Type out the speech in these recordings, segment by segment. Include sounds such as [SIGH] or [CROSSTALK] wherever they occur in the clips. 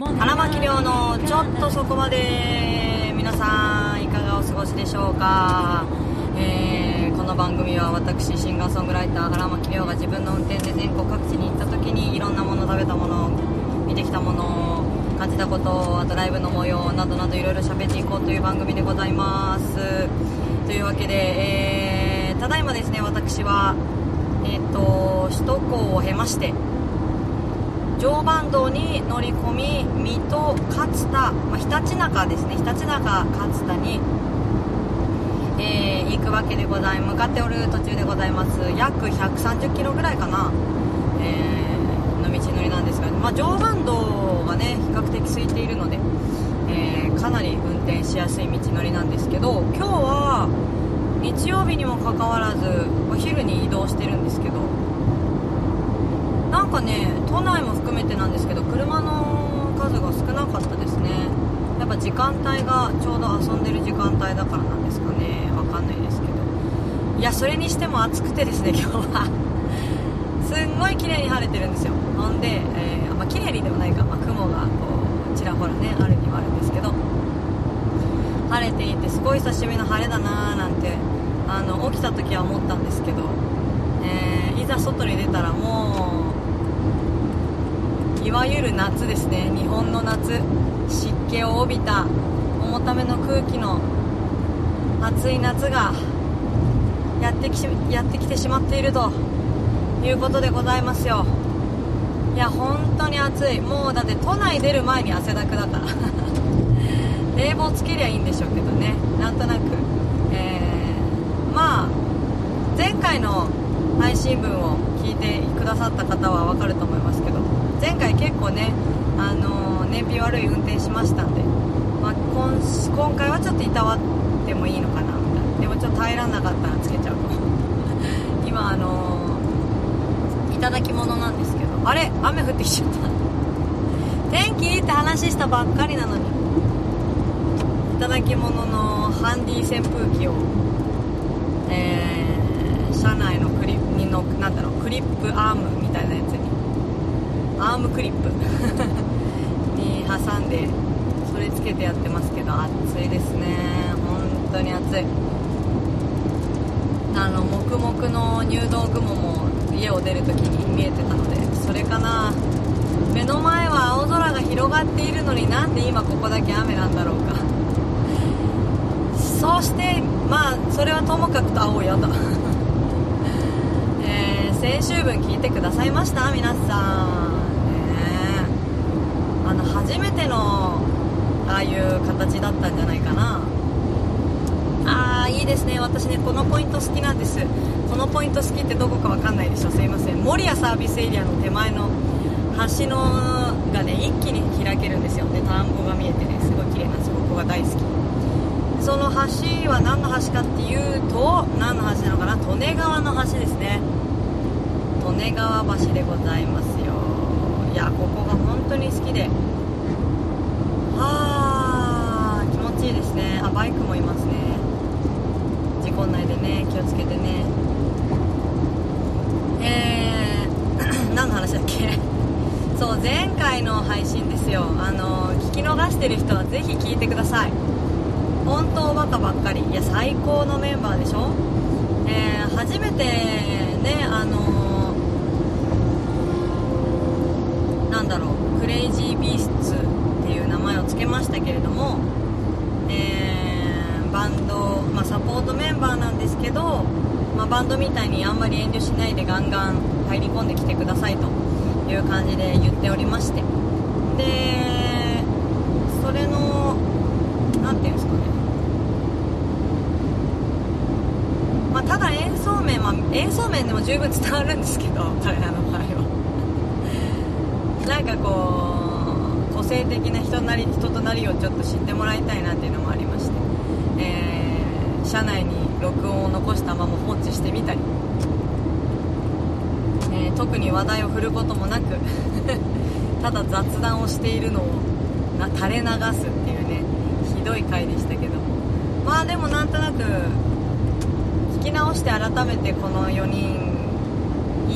荒牧亮のちょっとそこまで皆さんいかがお過ごしでしょうか、えー、この番組は私シンガーソングライター荒牧亮が自分の運転で全国各地に行った時にいろんなもの食べたもの見てきたもの感じたことあとライブの模様などなどいろいろ喋っていこうという番組でございます。というわけで、えー、ただいまですね私はえっ、ー、と首都高を経まして常磐道に乗り込み水戸勝田、まあ、ひたちなかですね。ひたちなか勝田に、えー、行くわけでござい向かっておる途中でございます。約130キロぐらいかな、えー、の道のりなんですが、まあ、常磐道がね比較的空いているので、えー、かなり運転しやすい道のりなんですけど今日は日曜日にもかかわらずお昼に移動してるんですけどなんかね都内も含めてなんですけど車の数が少なかったですね。やっぱ時間帯がちょうど遊んでる時間帯だからなんですかね。わかんないですけど。いやそれにしても暑くてですね今日は。すんごい綺麗に晴れてるんですよ。ほんで、えー、まあ、綺麗にでもないか、まあ、雲がこうちらほらねあるにはあるんですけど。晴れていてすごい久しぶりの晴れだなーなんてあの起きた時は思ったんですけど、えー、いざ外に出たらもういわゆる夏ですね。日本の夏。湿気を帯びた重ための空気の暑い夏がやってきやってきてしまっているということでございますよ。いや本当に暑い。もうだって都内出る前に汗だくだから [LAUGHS] 冷房つけりゃいいんでしょうけどね。なんとなく、えー、まあ前回の配信分を聞いてくださった方は分かると思います。前回結構ね、あのー、燃費悪い運転しましたんで、まあ、今今回はちょっといたわってもいいのかなみたいなでもちょっと耐えらんなかったらつけちゃうと。[LAUGHS] 今あのー、いただき物なんですけどあれ？雨降ってきちゃった。天気って話したばっかりなのに。いただき物のハンディ扇風機を、えー、車内のクリップにのなんだろうクリップアームみたいなやアームクリップ。[LAUGHS] に挟んでそれつけてやってますけど暑いですね。本当に暑い。あの黙々の入道雲も家を出るときに見えてたのでそれかな。目の前は青空が広がっているのになんで今ここだけ雨なんだろうか。そしてまあそれはともかくと青やだ [LAUGHS] えー、先週分聞いてくださいました皆さん。あの初めてのああいう形だったんじゃないかな。ああいいですね。私ねこのポイント好きなんです。このポイント好きってどこかわかんないでしょ。すいません。守谷サービスエリアの手前の橋のがね一気に開けるんですよ。で田んぼが見えてねすごい綺麗なんです。ここが大好き。その橋は何の橋かっていうと何の橋なのかな？利根川の橋ですね。利根川橋でございます。ここが本当に好きで。はあ気持ちいいですね。あバイクもいますね。事故んないでね。気をつけてね。えー、[CLEARS THROAT] 何の話だっけ？そう前回の配信ですよ。あの聞き逃してる人はぜひ聞いてください。本当バカばっかり。いや最高のメンバーでしょ、えー、初めてねあのー、なんだろうクレイジービースツっていう名前を付けましたけれども、えー、バンド、まあ、サポートメンバーなんですけど、まあ、バンドみたいにあんまり遠慮しないでガンガン入り込んできてくださいという感じで言っておりまして。でそれの何て言うんですかね。まあ、ただ演奏面、まあ、演奏面でも十分伝わるんですけど彼らの場合。なんかこう個性的な人なり人となりをちょっと知ってもらいたいなっていうのもありまして、えー、車内に録音を残したまま放置してみたり、えー、特に話題を振ることもなく [LAUGHS] ただ雑談をしているのをな垂れ流すっていうねひどい回でしたけどまあでもなんとなく聞き直して改めてこの4人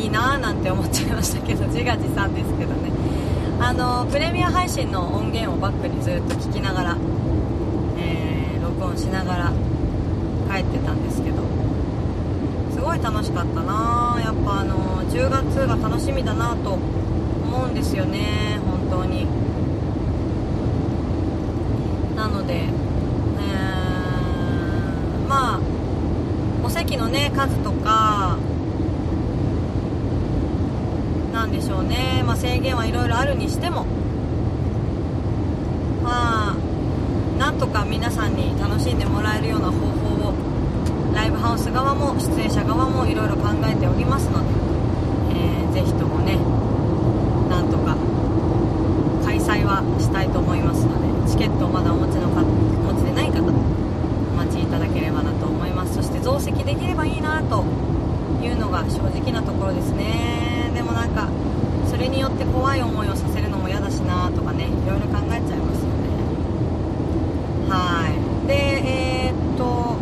いいなーなんて思っちゃいましたけど自画自賛ですけどね。あのプレミア配信の音源をバックにずっと聞きながら、えー、録音しながら帰ってたんですけど。すごい楽しかったなやっぱあの10月が楽しみだなと思うんですよね。本当に。なので、えー、まあお席のね数とかなんでしょうね、まあ、制限はいろいろあるにしても。まあなんとか皆さんに楽しんでもらえるような方法をライブハウス側も出演者側もいろいろ考えておりますので、えー、ぜひともねなんとか開催はしたいと思いますのでチケットをまだお持ちのかお持ちでない方お待ちいただければなと思います。そして増席できればいいなというのが正直なところですね。でもなんかそれによって怖い思いをさせるのも嫌だしなとかねいろいろ考えちゃいますよね。はい。でえー、っと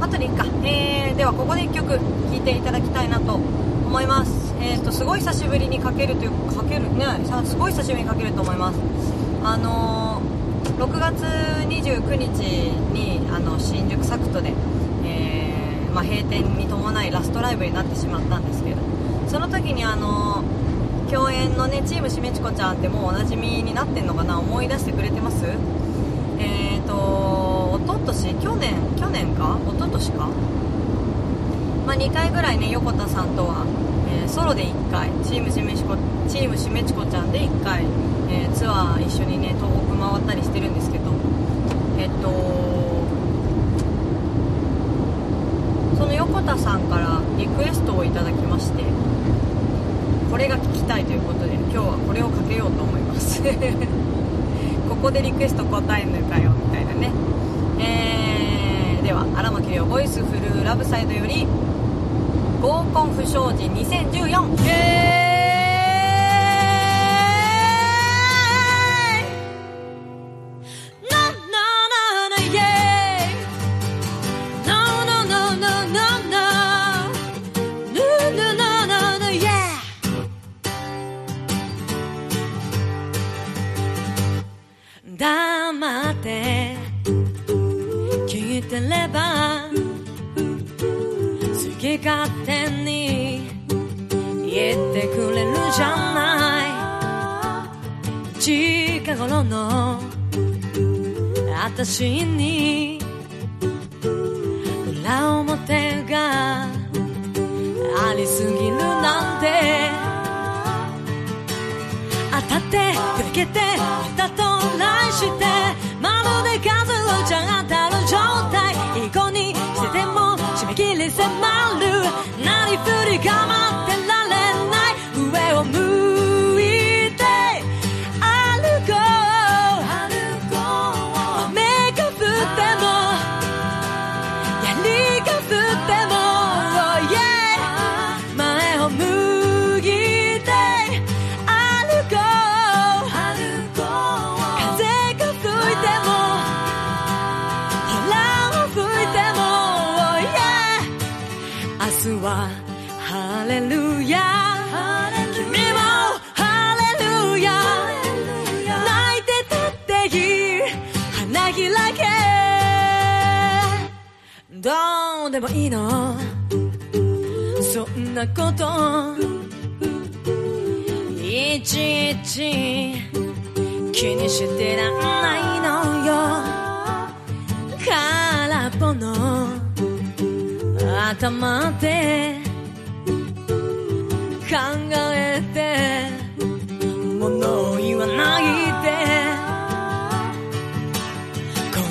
あとでいいか、えー、ではここで1曲聴いていただきたいなと思います。えー、っとすごい久しぶりにかけるというかけるねすごい久しぶりにかけると思います。あのー、6月29日にあの新宿サクトで、まあ、閉店に伴いラストライブになってしまったんですけどその時にあの共演のねチームしめちこちゃんってもうおなじみになってんのかな思い出してくれてます？えっ、ー、とおととし去年去年か？おととしか？まあ、2回ぐらいね横田さんとは、えー、ソロで1回チームしめちこチームしめちこちゃんで1回、えー、ツアー一緒にね東北回ったりしてるんですけどえっとその横田さんからリクエストをいただきましてこれが聞きたいということで今日はこれをかけようと思います。[LAUGHS] ここでリクエスト答えんのかよみたいなね。えー、では荒牧亮ボイスフルラブサイドより合コン不祥事2014イエーイ。に裏表がありすぎるなんて。当たって砕けてたと来して。なこと。いちいち気にしてらんないのよ。空っぽの頭で考えて物を言わないで。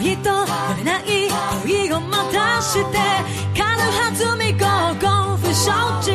恋と呼べない恋を待たして軽はずみ合コン不承知。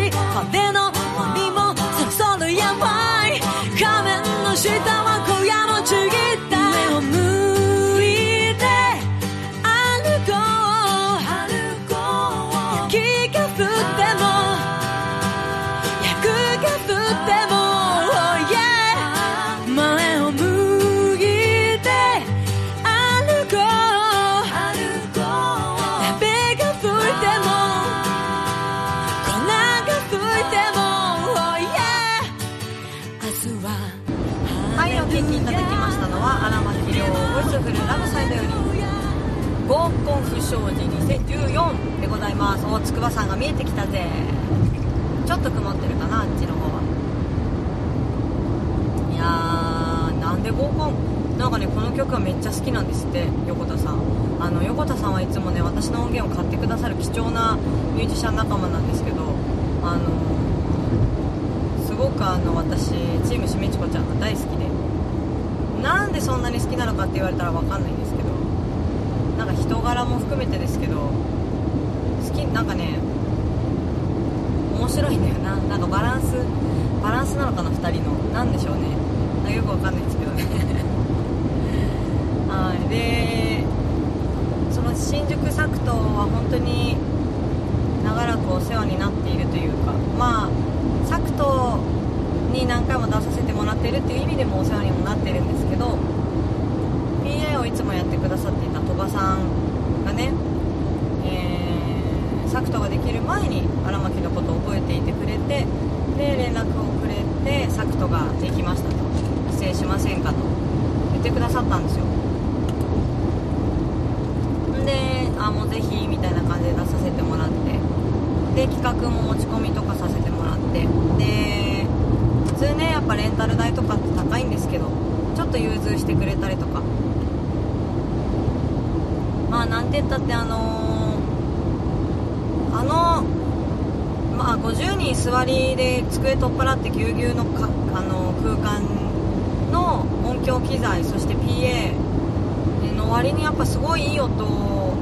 合コン不祥事2014でございます。お筑波山が見えてきたぜ。ちょっと曇ってるかなあっちの方は。いやーなんで合コンなんかねこの曲はめっちゃ好きなんですって横田さん。あの横田さんはいつもね私の音源を買ってくださる貴重なミュージシャン仲間なんですけどあのすごくあの私チームしめちこちゃんが大好きで。なんでそんなに好きなのかって言われたら分かんないんです人柄も含めてですけど好きなんかね面白いんだよな。なんかバランスバランスなのかな2人の。何でしょうね。なんかよく分かんないんですけどね。[LAUGHS] はい。でその新宿サクトは本当に長らくお世話になっているというか。まあサクトに何回も出させてもらってるっていう意味でもお世話にもなってるんですけど PA をいつもやってくださっていた鳥羽さんがね、えー、サクトができる前に荒牧のことを覚えていてくれてで連絡をくれてサクトができましたと出演しませんかと言ってくださったんですよ。であもうぜひみたいな感じで出させてもらって。で企画も持ち込みとかさせてもらって。で普通ねやっぱレンタル代とかって高いんですけどちょっと融通してくれたりとか。まあなんて言ったってあのー、あのまあ50人座りで机取っ払ってぎゅうぎゅうのか、あの、空間響機材そして PA の割にやっぱすごいいい音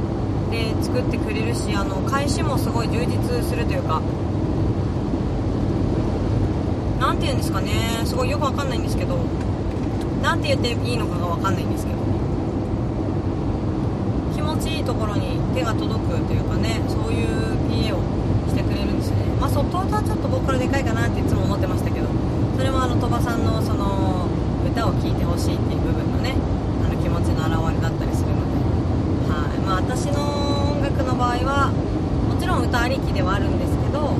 で作ってくれるしあの返しもすごい充実するというか。何て言うんですかね。すごいよくわかんないんですけど。何て言っていいのかがわかんないんですけど。気持ちいいところに手が届くというかね。そういう PA をしてくれるんですね。まあ外音はちょっとボーカルでかいかなっていつも思ってましたけど。それもあの鳥羽さんのその歌を聴いてほしいっていう部分のねあの気持ちの表れだったりするので。はい。まあ私の音楽の場合はもちろん歌ありきではあるんですけど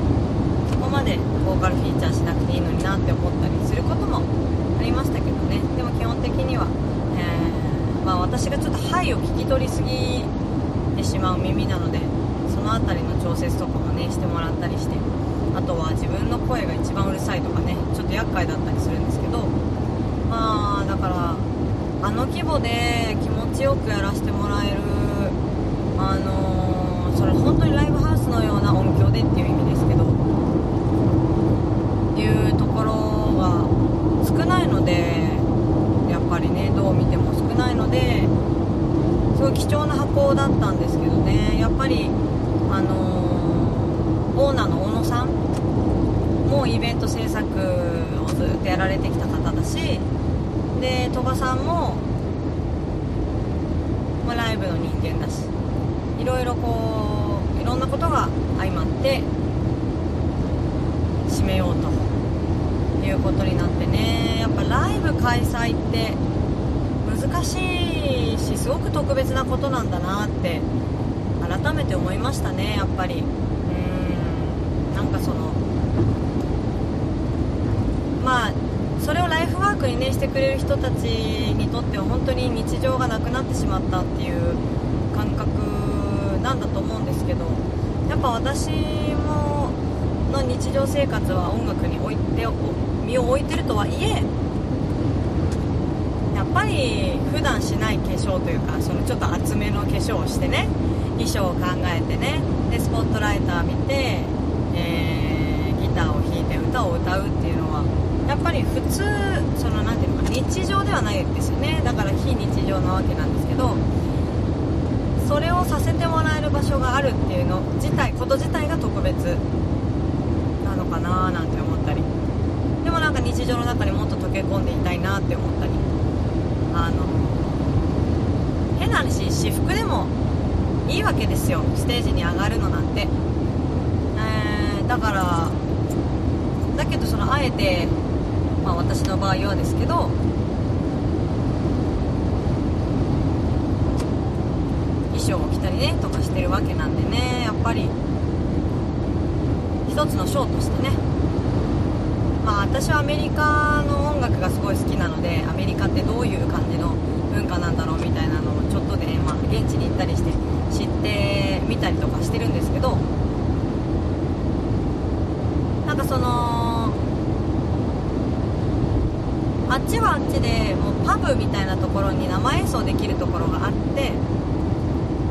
そこまでボーカルフィーチャーしなくていいのになって思ったりすることもありましたけどね。でも基本的には、えー、まあ、私がちょっと「はい」を聞き取りすぎてしまう耳なのでその辺りの調節とかもねしてもらったりしてあとは自分の声が一番うるさいとかねちょっと厄介だったりするんですけどまあだからあの規模で気持ちよくやらせてもらえるあのー、それ本当にライブハウスのような音響でっていう意味ですけどいうところが少ないのでやっぱりねどう見ても少ないのですごい貴重な箱だったんですけどねやっぱりあのー、オーナーの小野さんもイベント制作をずっとやられてきた方だしで鳥羽さんも、まあ、ライブの人間だしいろいろこういろんなことが相まって締めようということになってね。やっぱライブ開催って難しいしすごく特別なことなんだなって改めて思いましたねやっぱり。うんなんかそのまあれをライフワークにねしてくれる人たちにとっては本当に日常がなくなってしまったっていう感覚なんだと思うんですけどやっぱ私もの日常生活は音楽に置いて身を置いてるとはいえやっぱり普段しない化粧というかそのちょっと厚めの化粧をしてね衣装を考えてねでスポットライター見て、えー、ギターを弾いて歌を歌うってやっぱり普通その何ていうのか日常ではないですよね。だから非日常なわけなんですけどそれをさせてもらえる場所があるっていうの自体こと自体が特別なのかななんて思ったり。でもなんか日常の中にもっと溶け込んでいたいなって思ったり。あの変な話私服でもいいわけですよ。ステージに上がるのなんて、えー、だからだけどそのあえて、まあ、私の場合はですけど衣装を着たりねとかしてるわけなんでねやっぱり一つのショーとしてね。まあ私はアメリカの音楽がすごい好きなのでアメリカってどういう感じの文化なんだろうみたいなのをちょっとで、まあ、現地に行ったりして知ってみたりとかしてるんですけどなんかそのあっちはあっちでブみたいなところに生演奏できるところがあって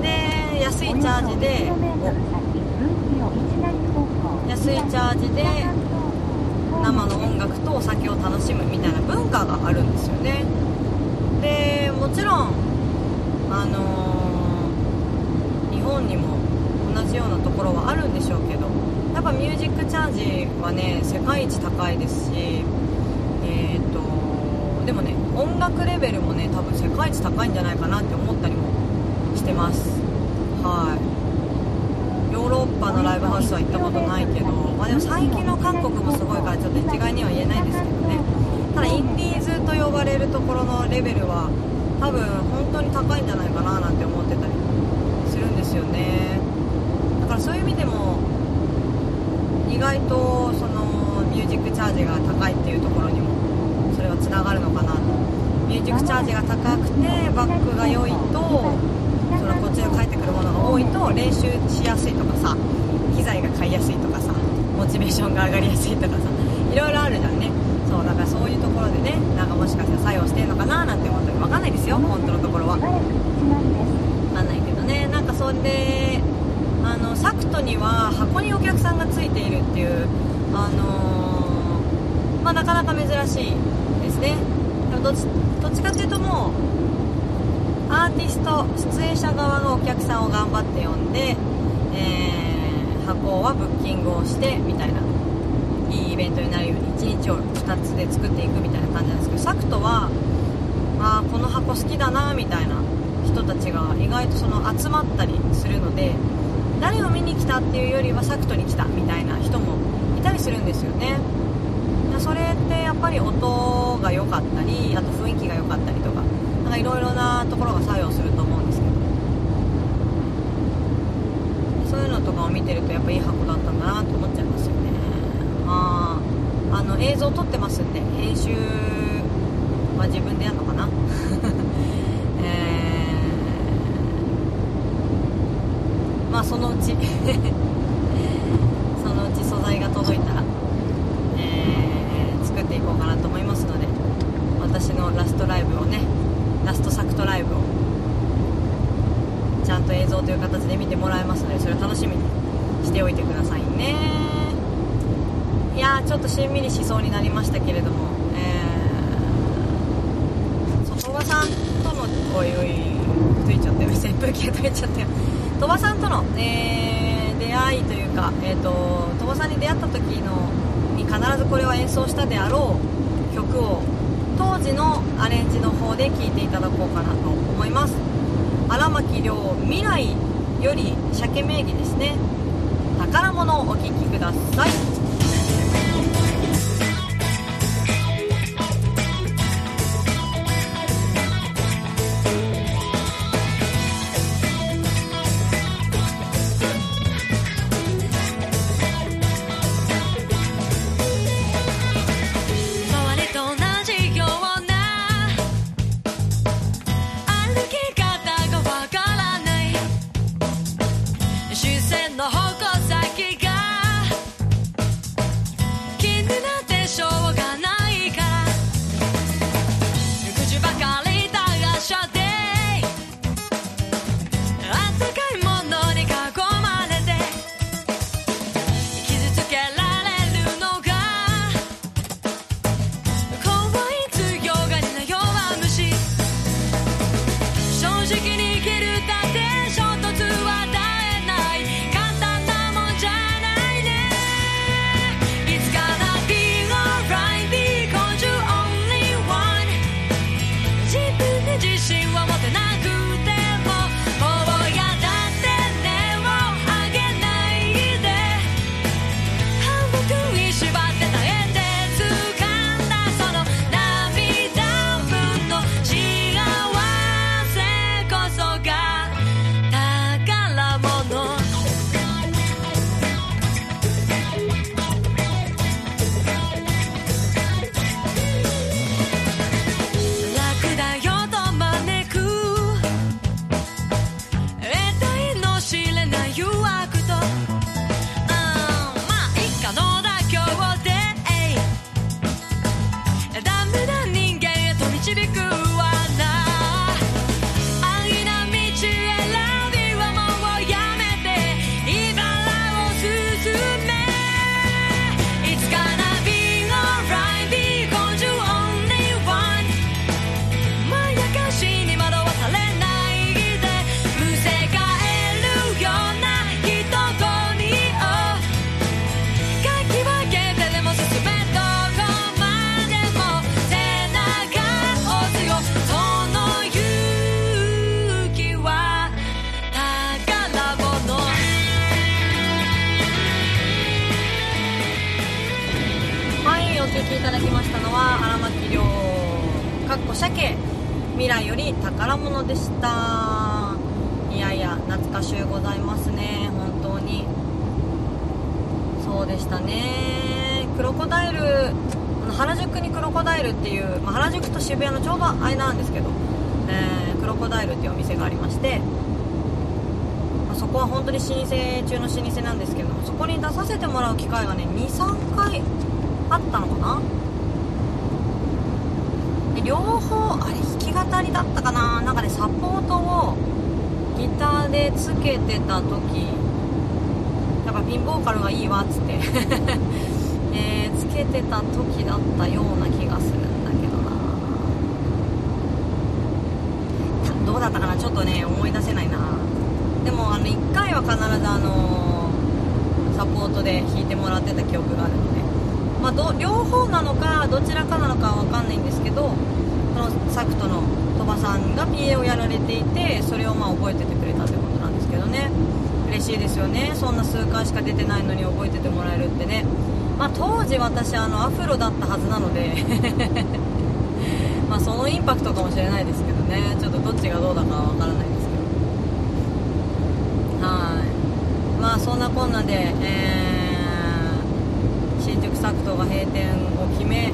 で安いチャージで安いチャージで生の音楽とお酒を楽しむみたいな文化があるんですよね。でもちろんあのー、日本にも同じようなところはあるんでしょうけどやっぱミュージックチャージはね世界一高いですしえっ、ー、とでもね音楽レベルもね多分世界一高いんじゃないかなって思ったりもしてます。はい。ヨーロッパのライブハウスは行ったことないけど、まあ、でも最近の韓国もすごいからちょっと一概には言えないですけどね。ただインディーズと呼ばれるところのレベルは多分本当に高いんじゃないかななんて思ってたりするんですよね。だからそういう意味でも意外とそのミュージックチャージが高いっていうところにもれはつながるのかなと。ミュージックチャージが高くてバックが良いとそのこっちに帰ってくるものが多いと練習しやすいとかさ機材が買いやすいとかさモチベーションが上がりやすいとかさいろいろあるじゃんね。そうだからそういうところでねなんかもしかしたら作用してんのかななんて思ったり分かんないですよ本当のところは。分かんないけどね。なんかそれであのサクトには箱にお客さんがついているっていうあのー、まあ、なかなか珍しいですね。どっちどっちかっていうともうアーティスト出演者側がお客さんを頑張って呼んで、えー、箱はブッキングをしてみたいないいイベントになるように1日を2つで作っていくみたいな感じなんですけどサクトはあこの箱好きだなみたいな人たちが意外とその集まったりするので誰を見に来たっていうよりはサクトに来たみたいな人もいたりするんですよね。それってやっぱり音が良かったりあと雰囲気が良かったりとかなんかいろいろなところが作用すると思うんですけど。そういうのとかを見てるとやっぱいい箱だったんだなと思っちゃいますよね。まああの映像撮ってますんで編集は自分でやるのかな？[LAUGHS] えー、まあそのうち。[LAUGHS] そのうち素材が届いたら、えー、作っていこうかなと思いますので私のラストライブをねラストサクトライブをちゃんと映像という形で見てもらえますのでそれを楽しみにしておいてくださいねいやーちょっとしんみりしそうになりましたけれどもえー、鳥羽さんとのおいおい吹いちゃったよ扇風機が吹いちゃったよ鳥羽さんとの、えー、出会いというか、えーと、鳥羽さんに出会った時のに必ずこれは演奏したであろう曲を当時のアレンジの方で聴いていただこうかなと思います。荒牧亮未来より鮭名義ですね。宝物をお聴きください。えー、クロコダイルっていうお店がありまして、まあ、そこは本当に老舗中の老舗なんですけどそこに出させてもらう機会がね23回あったのかな？で両方あれ弾き語りだったかな？なんかねサポートをギターでつけてた時やっぱピンボーカルがいいわっつって。[LAUGHS] えー、つけてた時だったような気がするんだけどなどうだったかなちょっとね思い出せないな。でもあの1回は必ずあのサポートで弾いてもらってた記憶があるので、まあ、ど両方なのかどちらかなのかは分かんないんですけどそのサクトの鳥羽さんが PA をやられていてそれをまあ覚えててくれたってことなんですけどね。嬉しいですよね。そんな数回しか出てないのに覚えててもらえるってね。まあ、当時私あのアフロだったはずなので。[LAUGHS] まそのインパクトかもしれないですけど。ね。ちょっとどっちがどうだかは分からないですけど。はい。まあそんなこんなで、えー、新宿サクトが閉店を決め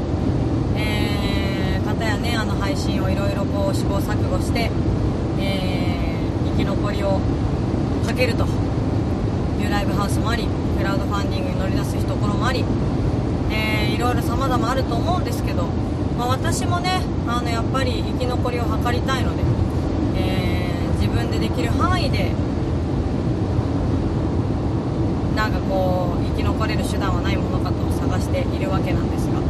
えー、方やねあの配信をいろいろこう試行錯誤して、えー、生き残りをかけると。いうライブハウスもありクラウドファンディングに乗り出すところもあり、えー、いろいろ様々あると思うんですけど、まあ、私もねあのやっぱり生き残りを図りたいので、えー、自分でできる範囲でなんかこう生き残れる手段はないものかと探しているわけなんですが。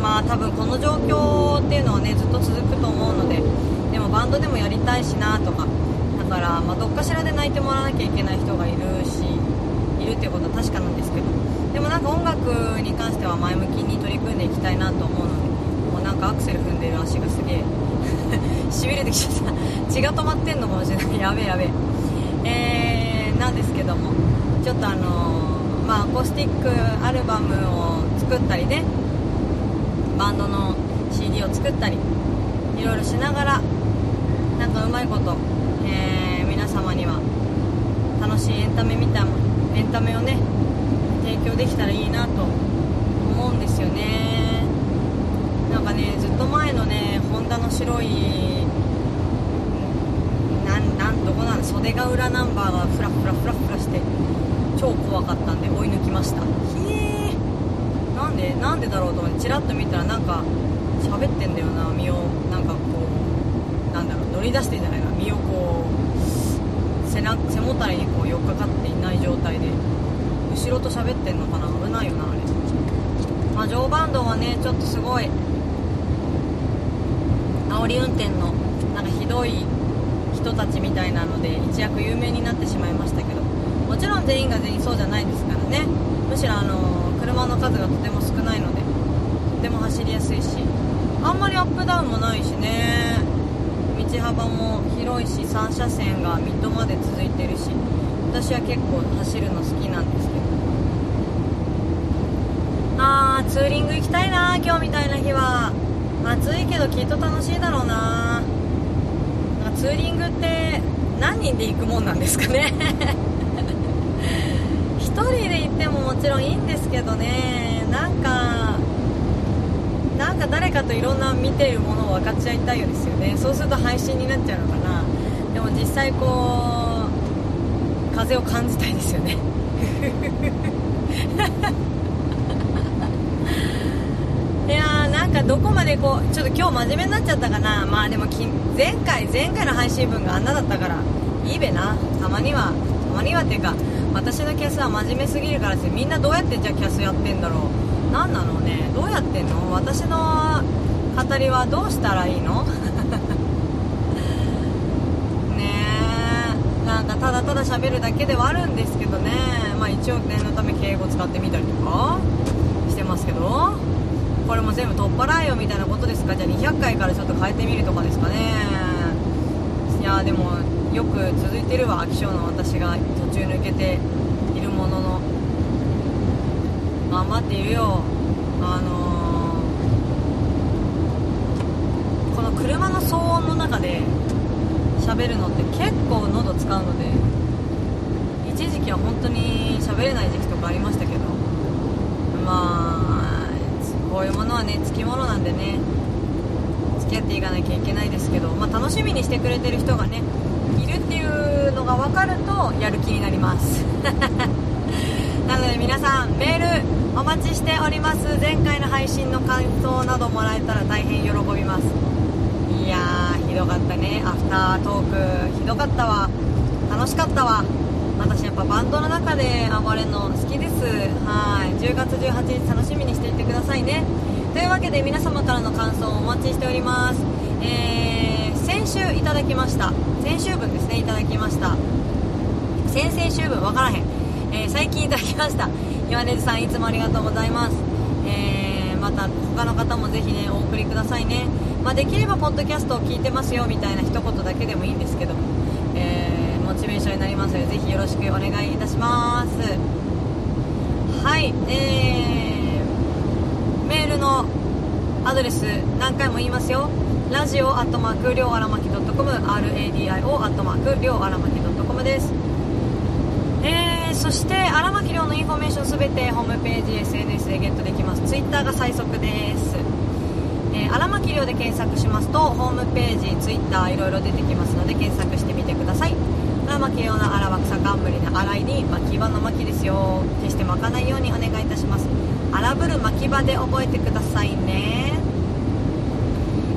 まあ多分この状況っていうのはねずっと続くと思うのででもバンドでもやりたいしなとかだから、まあ、どっかしらで泣いてもらわなきゃいけない人がいるしいるっていうことは確かなんですけど。でもなんか音楽に関しては前向きに取り組んでいきたいなと思うのでもうなんかアクセル踏んでる足がすげえ。[LAUGHS] しびれてきちゃった。血が止まってんのかもしれない。[LAUGHS] やべえやべえ。えー、なんですけどもちょっとあのー、まあアコースティックアルバムを作ったりねバンドの CD を作ったりいろいろしながらなんかうまいこと、えー、皆様には楽しいエンタメみたいエンタメをね提供できたらいいなと思うんですよね。なんかねずっと前のねホンダの白いなんなんどこなん袖ヶ浦ナンバーがフラフラフラフラして超怖かったんで追い抜きました。ひえー。なんでなんでだろうと思ってチラッと見たらなんか喋ってんだよな身を。なんかこうなんだろう乗り出してんじゃないな。身をこう背背もたれにこう寄っかかっていない状態で。後ろと喋ってんのかな？危ないよなあれ。まあ常磐道はねちょっとすごい煽り運転のなんかひどい人たちみたいなので一躍有名になってしまいましたけど。もちろん全員が全員そうじゃないですからね。むしろあの車の数がとても少ないのでとても走りやすいしあんまりアップダウンもないしね。道幅も広いし3車線が水戸まで続いてるし。私は結構走るの好きなんですけど。あーツーリング行きたいな今日みたいな日は。暑いけどきっと楽しいだろうな。なんかツーリングって何人で行くもんなんですかね。[LAUGHS] 1人で行ってももちろんいいんですけどね。なんかなんか誰かといろんな見ているものを分かっちゃいたいですよね。そうすると配信になっちゃうのかな。でも実際こう風を感じたいですよね。いやーなんかどこまでこうちょっと今日真面目になっちゃったかな。まあでも前回前回の配信分があんなだったからいいべな。たまにはたまにはっていうか私のキャスは真面目すぎるからですみんなどうやってじゃあキャスやってんだろう。何なのね。どうやってんの？私の語りはどうしたらいいのねえなんかただただ喋るだけではあるんですけどね。まあ1億年のため敬語使ってみたりとかしてますけど。これも全部取っ払えよみたいなことですか？じゃあ200回からちょっと変えてみるとかですかね。いやでもよく続いてるわ。飽き性の私が途中抜けているものの。頑張っているよ。あのー、この車の騒音の中で喋るのって結構喉使うので一時期は本当に喋れない時期とかありましたけどまあこういうものはねつきものなんでね付き合っていかなきゃいけないですけど、まあ、楽しみにしてくれてる人がねいるっていうのが分かるとやる気になります。[LAUGHS] なので皆さんメールお待ちしております。前回の配信の感想などもらえたら大変喜びます。いやー。ひどかったね。アフタートークひどかったわ。楽しかったわ。私やっぱバンドの中で暴れるの好きです。はい。10月18日楽しみにしていてくださいね。というわけで皆様からの感想をお待ちしております。えー、先週いただきました。先週分ですね。いただきました。先々週分わからへん、えー、最近いただきました。岩根さんいつもありがとうございます。えー、また他の方もぜひねお送りくださいね。まあ、できればポッドキャストを聞いてますよみたいな一言だけでもいいんですけども、えー、モチベーションになりますのでぜひよろしくお願いいたします。はいえー、メールのアドレス何回も言いますよ。ラジオアットマークりょうあらまき .com RADIO アットマークりょうあらまき .com です。えー、そして荒牧亮のインフォメーションすべてホームページ SNS でゲットできます。ツイッターが最速です。えー、荒牧亮で検索しますとホームページ、ツイッターいろいろ出てきますので検索してみてください。荒牧亮の荒は草冠の荒いに巻き場の巻ですよ。決して巻かないようにお願いいたします。荒ぶる巻き場で覚えてくださいね。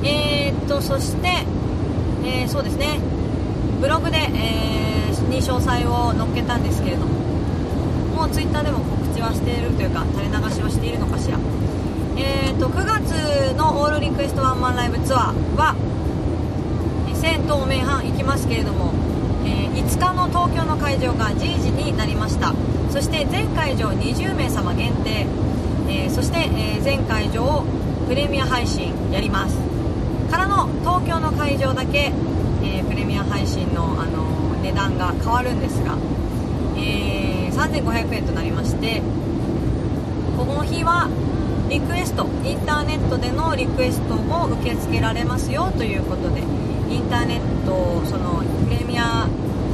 えー、っとそして、えー、そうですね。ブログで、えー、に詳細を載っけたんですけれどももうツイッターでも告知はしているというか垂れ流しをしているのかしら。えーと、9月のオールリクエストワンマンライブツアーは1000東名阪行きますけれども、えー、5日の東京の会場が10時になりました。そして全会場20名様限定、えー、そして、え、全会場をプレミア配信やります。からの東京の会場だけ、えプレミア配信の、あの値段が変わるんですが、え3500円となりましてこの日はリクエストインターネットでのリクエストも受け付けられますよということでインターネットそのプレミア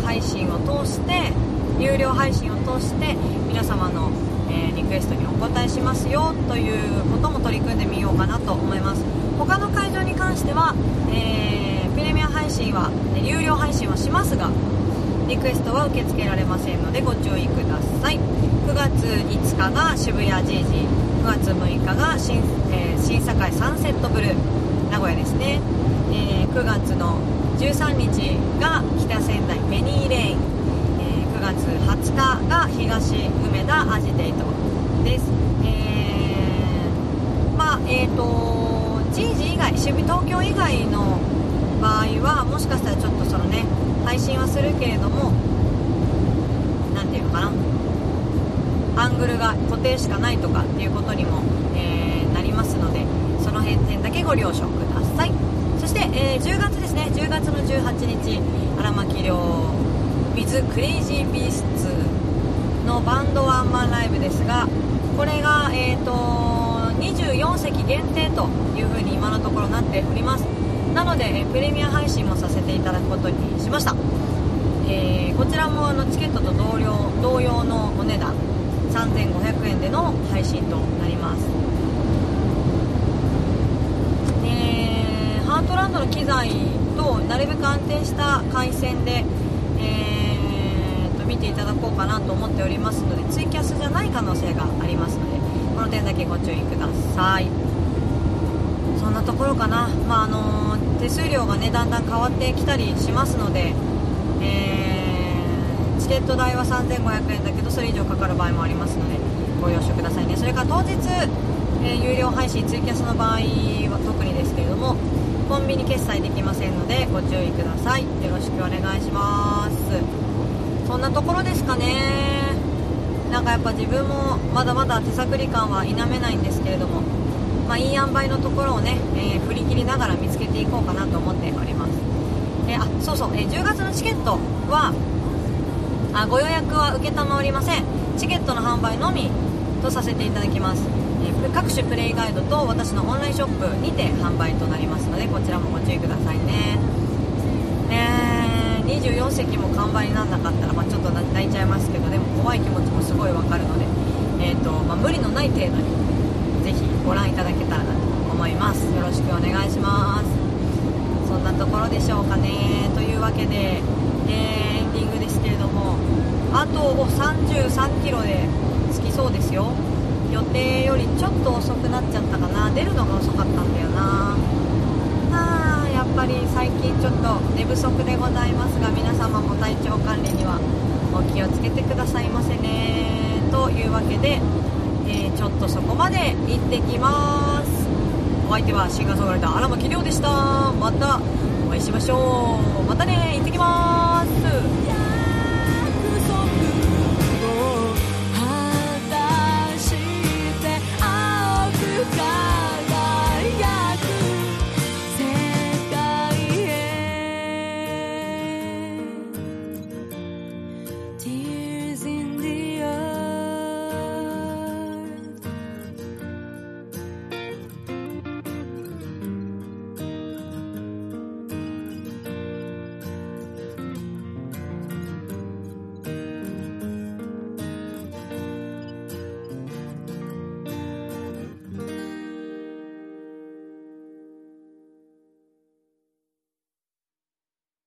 配信を通して有料配信を通して皆様の、えー、リクエストにお答えしますよということも取り組んでみようかなと思います。他の会場に関しては、えー、プレミア配信は有料配信はしますがリクエストは受け付けられませんのでご注意ください。9月5日が渋谷 GG 9月6日が新,、えー、新堺サンセットブルー名古屋ですね、えー、9月の13日が北仙台メニーレイン、えー、9月20日が東梅田アジテイトです、えー、まあえっ、ー、と人事以外渋東京以外の場合はもしかしたらちょっとそのね配信はするけれども何ていうのかな。アングルが固定しかないとかっていうことにも、えー、なりますのでその辺点だけご了承ください。そして、えー、10月ですね。10月の18日荒牧亮 with クレイジービースツのバンドワンマンライブですがこれが、えーと、24席限定というふうに今のところなっております。なので、えプレミア配信もさせていただくことにしました、えー、こちらもあのチケットと同様同様のお値段3500円での配信となります。えハートランドの機材となるべく安定した回線で、えー、と見ていただこうかなと思っておりますのでツイキャスじゃない可能性がありますのでこの点だけご注意ください。そんなところかな、まああの手数料がねだんだん変わってきたりしますので、えーチケット代は3500円だけどそれ以上かかる場合もありますのでご了承くださいね。それから当日、えー、有料配信ツイキャスの場合は特にですけれどもコンビニ決済できませんのでご注意ください。よろしくお願いします。そんなところですかね。なんかやっぱ自分もまだまだ手探り感は否めないんですけれどもまあ、いい塩梅のところをね、えー、振り切りながら見つけていこうかなと思っております。えー、あ、そうそう、えー、10月のチケットは、あご予約は承りません。チケットの販売のみとさせていただきます。え各種プレイガイドと私のオンラインショップにて販売となりますのでこちらもご注意くださいね。え24席も完売にならなかったら、まあ、ちょっと泣いちゃいますけどでも怖い気持ちもすごいわかるので、えーとまあ、無理のない程度にぜひご覧いただけたらなと思います。よろしくお願いします。そんなところでしょうかねというわけで、えーですけれどもあと33キロで着きそうですよ。予定よりちょっと遅くなっちゃったかな。出るのが遅かったんだよな。あやっぱり最近ちょっと寝不足でございますが皆様も体調管理にはお気をつけてくださいませね。というわけで、えーちょっとそこまで行ってきます。お相手はシンガーソングライター荒牧亮でした。またお会いしましょう。またね。行ってきます。